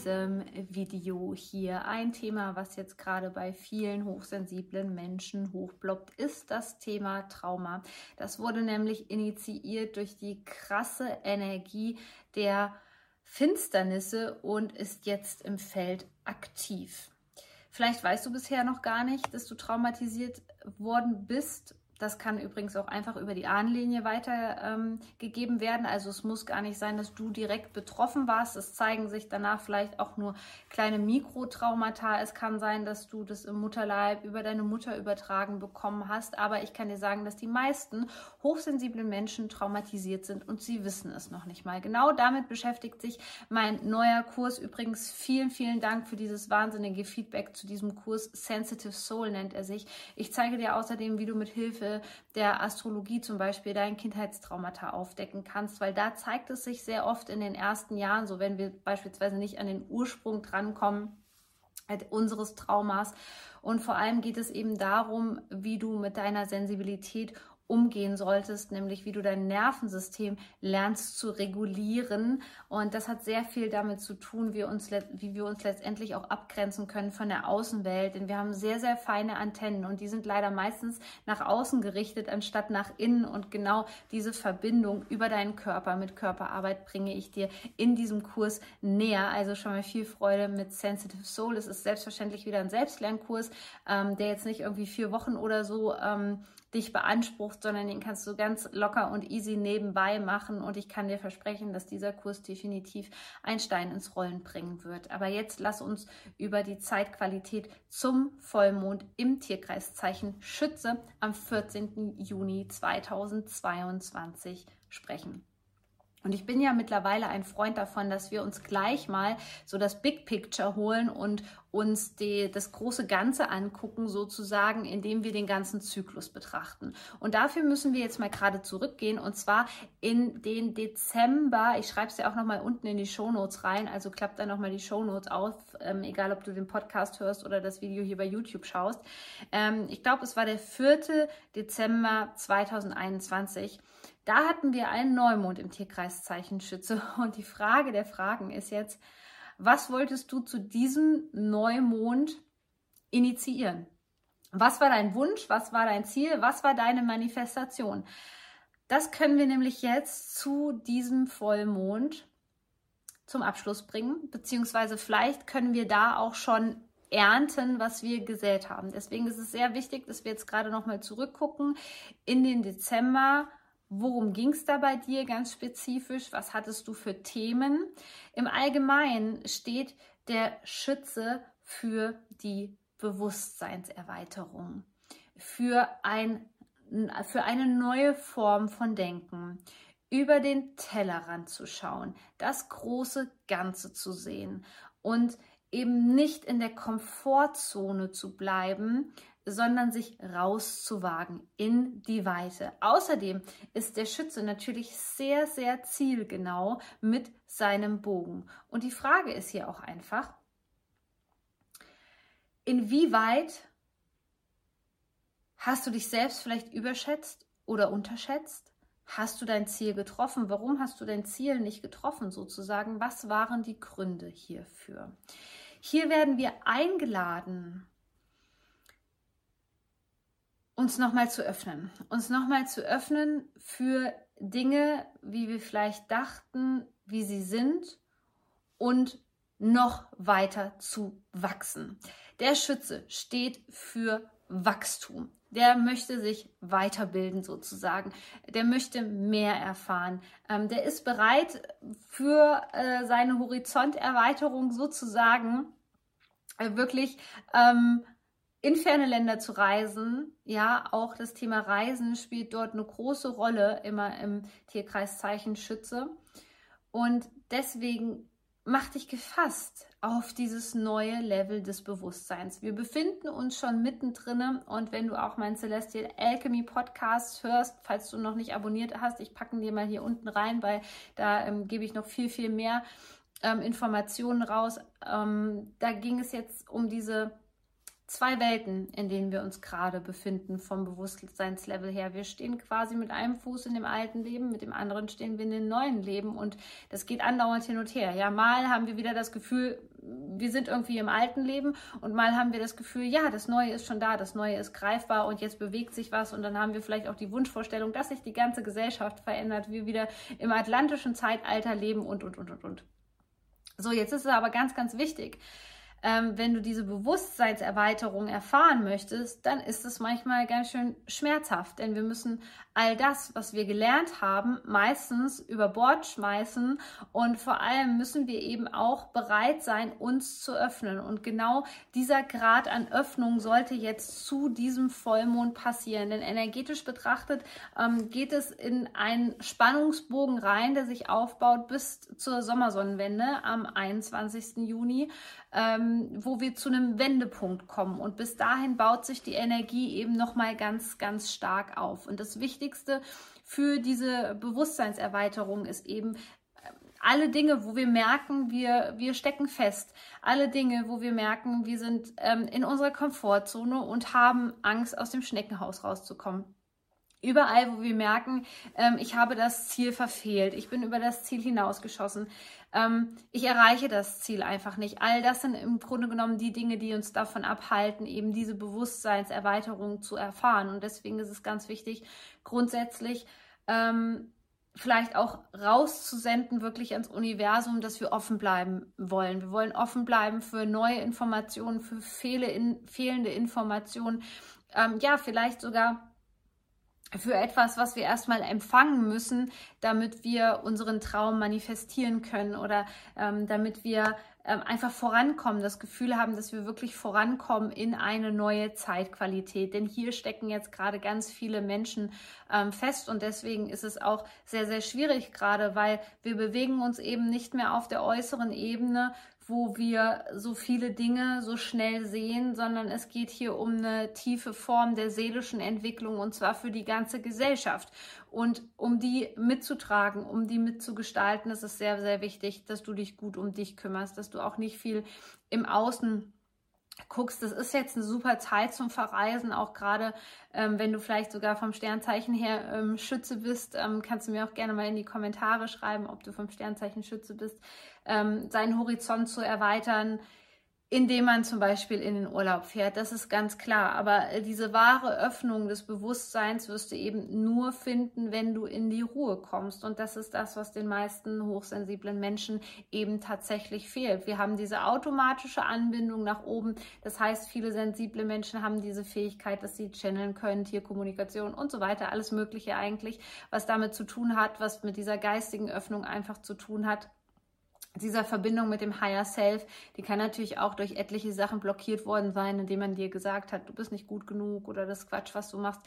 diesem Video hier. Ein Thema, was jetzt gerade bei vielen hochsensiblen Menschen hochploppt, ist das Thema Trauma. Das wurde nämlich initiiert durch die krasse Energie der Finsternisse und ist jetzt im Feld aktiv. Vielleicht weißt du bisher noch gar nicht, dass du traumatisiert worden bist das kann übrigens auch einfach über die Ahnenlinie weitergegeben ähm, werden. Also es muss gar nicht sein, dass du direkt betroffen warst. Es zeigen sich danach vielleicht auch nur kleine Mikrotraumata. Es kann sein, dass du das im Mutterleib über deine Mutter übertragen bekommen hast. Aber ich kann dir sagen, dass die meisten hochsensiblen Menschen traumatisiert sind und sie wissen es noch nicht mal. Genau damit beschäftigt sich mein neuer Kurs. Übrigens vielen, vielen Dank für dieses wahnsinnige Feedback zu diesem Kurs. Sensitive Soul nennt er sich. Ich zeige dir außerdem, wie du mit Hilfe der Astrologie zum Beispiel dein Kindheitstraumata aufdecken kannst, weil da zeigt es sich sehr oft in den ersten Jahren, so wenn wir beispielsweise nicht an den Ursprung drankommen äh, unseres Traumas. Und vor allem geht es eben darum, wie du mit deiner Sensibilität umgehen solltest, nämlich wie du dein Nervensystem lernst zu regulieren. Und das hat sehr viel damit zu tun, wie, uns, wie wir uns letztendlich auch abgrenzen können von der Außenwelt. Denn wir haben sehr, sehr feine Antennen und die sind leider meistens nach außen gerichtet, anstatt nach innen. Und genau diese Verbindung über deinen Körper mit Körperarbeit bringe ich dir in diesem Kurs näher. Also schon mal viel Freude mit Sensitive Soul. Es ist selbstverständlich wieder ein Selbstlernkurs, ähm, der jetzt nicht irgendwie vier Wochen oder so ähm, dich beansprucht, sondern den kannst du ganz locker und easy nebenbei machen. Und ich kann dir versprechen, dass dieser Kurs definitiv ein Stein ins Rollen bringen wird. Aber jetzt lass uns über die Zeitqualität zum Vollmond im Tierkreiszeichen Schütze am 14. Juni 2022 sprechen. Und ich bin ja mittlerweile ein Freund davon, dass wir uns gleich mal so das Big Picture holen und uns die, das große Ganze angucken, sozusagen, indem wir den ganzen Zyklus betrachten. Und dafür müssen wir jetzt mal gerade zurückgehen und zwar in den Dezember. Ich schreibe es ja auch nochmal unten in die Shownotes rein, also klappt da nochmal die Shownotes auf, ähm, egal ob du den Podcast hörst oder das Video hier bei YouTube schaust. Ähm, ich glaube, es war der 4. Dezember 2021. Da hatten wir einen Neumond im Tierkreiszeichen Schütze. Und die Frage der Fragen ist jetzt, was wolltest du zu diesem Neumond initiieren? Was war dein Wunsch? Was war dein Ziel? Was war deine Manifestation? Das können wir nämlich jetzt zu diesem Vollmond zum Abschluss bringen, beziehungsweise vielleicht können wir da auch schon ernten, was wir gesät haben. Deswegen ist es sehr wichtig, dass wir jetzt gerade nochmal zurückgucken in den Dezember Worum ging es da bei dir ganz spezifisch? Was hattest du für Themen? Im Allgemeinen steht der Schütze für die Bewusstseinserweiterung, für, ein, für eine neue Form von Denken, über den Tellerrand zu schauen, das große Ganze zu sehen und eben nicht in der Komfortzone zu bleiben, sondern sich rauszuwagen in die Weite. Außerdem ist der Schütze natürlich sehr, sehr zielgenau mit seinem Bogen. Und die Frage ist hier auch einfach, inwieweit hast du dich selbst vielleicht überschätzt oder unterschätzt? Hast du dein Ziel getroffen? Warum hast du dein Ziel nicht getroffen sozusagen? Was waren die Gründe hierfür? Hier werden wir eingeladen, uns nochmal zu öffnen. Uns nochmal zu öffnen für Dinge, wie wir vielleicht dachten, wie sie sind und noch weiter zu wachsen. Der Schütze steht für Wachstum. Der möchte sich weiterbilden sozusagen. Der möchte mehr erfahren. Ähm, der ist bereit für äh, seine Horizonterweiterung sozusagen äh, wirklich ähm, in ferne Länder zu reisen. Ja, auch das Thema Reisen spielt dort eine große Rolle immer im Tierkreiszeichen Schütze. Und deswegen mach dich gefasst auf dieses neue Level des Bewusstseins. Wir befinden uns schon mittendrin und wenn du auch meinen Celestial Alchemy Podcast hörst, falls du noch nicht abonniert hast, ich packe dir mal hier unten rein, weil da ähm, gebe ich noch viel, viel mehr ähm, Informationen raus. Ähm, da ging es jetzt um diese zwei Welten, in denen wir uns gerade befinden vom Bewusstseinslevel her. Wir stehen quasi mit einem Fuß in dem alten Leben, mit dem anderen stehen wir in dem neuen Leben und das geht andauernd hin und her. Ja, mal haben wir wieder das Gefühl, wir sind irgendwie im alten Leben und mal haben wir das Gefühl, ja, das Neue ist schon da, das Neue ist greifbar und jetzt bewegt sich was und dann haben wir vielleicht auch die Wunschvorstellung, dass sich die ganze Gesellschaft verändert, wir wieder im atlantischen Zeitalter leben und, und, und, und, und. So, jetzt ist es aber ganz, ganz wichtig, ähm, wenn du diese Bewusstseinserweiterung erfahren möchtest, dann ist es manchmal ganz schön schmerzhaft, denn wir müssen all das, was wir gelernt haben, meistens über Bord schmeißen und vor allem müssen wir eben auch bereit sein, uns zu öffnen. Und genau dieser Grad an Öffnung sollte jetzt zu diesem Vollmond passieren, denn energetisch betrachtet ähm, geht es in einen Spannungsbogen rein, der sich aufbaut bis zur Sommersonnenwende am 21. Juni ähm, wo wir zu einem Wendepunkt kommen. Und bis dahin baut sich die Energie eben nochmal ganz, ganz stark auf. Und das Wichtigste für diese Bewusstseinserweiterung ist eben, äh, alle Dinge, wo wir merken, wir, wir stecken fest. Alle Dinge, wo wir merken, wir sind ähm, in unserer Komfortzone und haben Angst, aus dem Schneckenhaus rauszukommen. Überall, wo wir merken, ähm, ich habe das Ziel verfehlt, ich bin über das Ziel hinausgeschossen, ähm, ich erreiche das Ziel einfach nicht. All das sind im Grunde genommen die Dinge, die uns davon abhalten, eben diese Bewusstseinserweiterung zu erfahren. Und deswegen ist es ganz wichtig, grundsätzlich ähm, vielleicht auch rauszusenden, wirklich ans Universum, dass wir offen bleiben wollen. Wir wollen offen bleiben für neue Informationen, für fehlende Informationen. Ähm, ja, vielleicht sogar für etwas, was wir erstmal empfangen müssen, damit wir unseren Traum manifestieren können oder ähm, damit wir ähm, einfach vorankommen, das Gefühl haben, dass wir wirklich vorankommen in eine neue Zeitqualität. Denn hier stecken jetzt gerade ganz viele Menschen ähm, fest und deswegen ist es auch sehr, sehr schwierig gerade, weil wir bewegen uns eben nicht mehr auf der äußeren Ebene, wo wir so viele Dinge so schnell sehen, sondern es geht hier um eine tiefe Form der seelischen Entwicklung und zwar für die ganze Gesellschaft. Und um die mitzutragen, um die mitzugestalten, ist es sehr, sehr wichtig, dass du dich gut um dich kümmerst, dass du auch nicht viel im Außen guckst, das ist jetzt eine super Zeit zum Verreisen, auch gerade ähm, wenn du vielleicht sogar vom Sternzeichen her ähm, Schütze bist, ähm, kannst du mir auch gerne mal in die Kommentare schreiben, ob du vom Sternzeichen Schütze bist, ähm, seinen Horizont zu erweitern, indem man zum Beispiel in den Urlaub fährt. Das ist ganz klar. Aber äh, diese wahre Öffnung des Bewusstseins wirst du eben nur finden, wenn du in die Ruhe kommst. Und das ist das, was den meisten hochsensiblen Menschen eben tatsächlich fehlt. Wir haben diese automatische Anbindung nach oben. Das heißt, viele sensible Menschen haben diese Fähigkeit, dass sie channeln können, Tierkommunikation und so weiter. Alles Mögliche eigentlich, was damit zu tun hat, was mit dieser geistigen Öffnung einfach zu tun hat dieser Verbindung mit dem Higher Self, die kann natürlich auch durch etliche Sachen blockiert worden sein, indem man dir gesagt hat, du bist nicht gut genug oder das Quatsch, was du machst.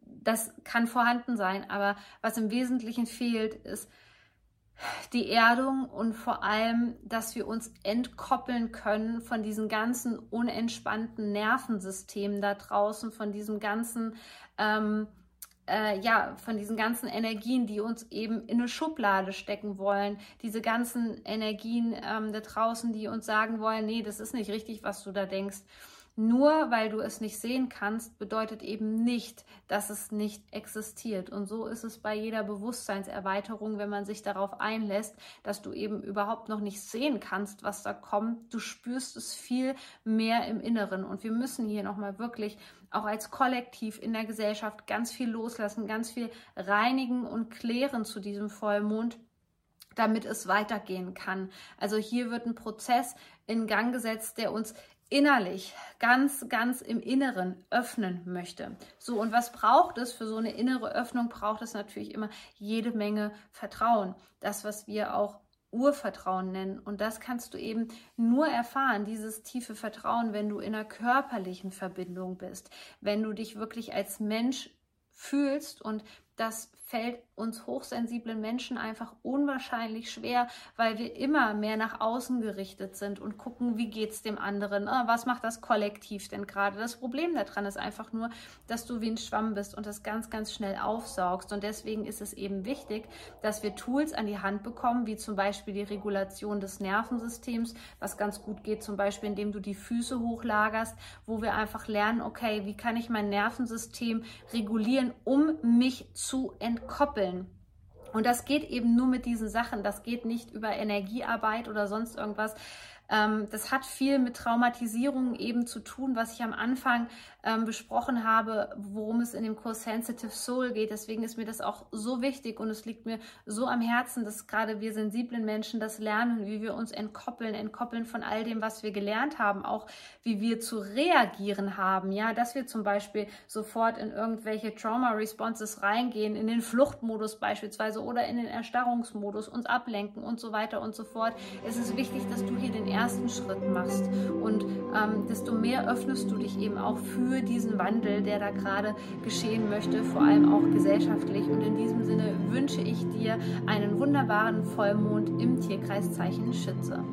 Das kann vorhanden sein, aber was im Wesentlichen fehlt, ist die Erdung und vor allem, dass wir uns entkoppeln können von diesen ganzen unentspannten Nervensystemen da draußen, von diesem ganzen ähm, äh, ja, von diesen ganzen Energien, die uns eben in eine Schublade stecken wollen, diese ganzen Energien ähm, da draußen, die uns sagen wollen, nee, das ist nicht richtig, was du da denkst. Nur weil du es nicht sehen kannst, bedeutet eben nicht, dass es nicht existiert. Und so ist es bei jeder Bewusstseinserweiterung, wenn man sich darauf einlässt, dass du eben überhaupt noch nicht sehen kannst, was da kommt. Du spürst es viel mehr im Inneren. Und wir müssen hier nochmal wirklich auch als Kollektiv in der Gesellschaft ganz viel loslassen, ganz viel reinigen und klären zu diesem Vollmond damit es weitergehen kann. Also hier wird ein Prozess in Gang gesetzt, der uns innerlich, ganz, ganz im Inneren öffnen möchte. So, und was braucht es für so eine innere Öffnung? Braucht es natürlich immer jede Menge Vertrauen. Das, was wir auch Urvertrauen nennen. Und das kannst du eben nur erfahren, dieses tiefe Vertrauen, wenn du in einer körperlichen Verbindung bist, wenn du dich wirklich als Mensch fühlst und das fällt uns hochsensiblen Menschen einfach unwahrscheinlich schwer, weil wir immer mehr nach außen gerichtet sind und gucken, wie geht es dem anderen, ah, was macht das Kollektiv denn gerade. Das Problem daran ist einfach nur, dass du wie ein Schwamm bist und das ganz, ganz schnell aufsaugst. Und deswegen ist es eben wichtig, dass wir Tools an die Hand bekommen, wie zum Beispiel die Regulation des Nervensystems, was ganz gut geht, zum Beispiel indem du die Füße hochlagerst, wo wir einfach lernen, okay, wie kann ich mein Nervensystem regulieren, um mich zu entkoppeln. Und das geht eben nur mit diesen Sachen. Das geht nicht über Energiearbeit oder sonst irgendwas. Ähm, das hat viel mit Traumatisierung eben zu tun, was ich am Anfang ähm, besprochen habe, worum es in dem Kurs Sensitive Soul geht. Deswegen ist mir das auch so wichtig und es liegt mir so am Herzen, dass gerade wir sensiblen Menschen das lernen, wie wir uns entkoppeln, entkoppeln von all dem, was wir gelernt haben, auch wie wir zu reagieren haben. Ja, dass wir zum Beispiel sofort in irgendwelche Trauma-Responses reingehen, in den Fluchtmodus beispielsweise oder in den Erstarrungsmodus, uns ablenken und so weiter und so fort. Es ist wichtig, dass du hier den ersten Schritt machst und ähm, desto mehr öffnest du dich eben auch für diesen Wandel, der da gerade geschehen möchte, vor allem auch gesellschaftlich. Und in diesem Sinne wünsche ich dir einen wunderbaren Vollmond im Tierkreiszeichen Schütze.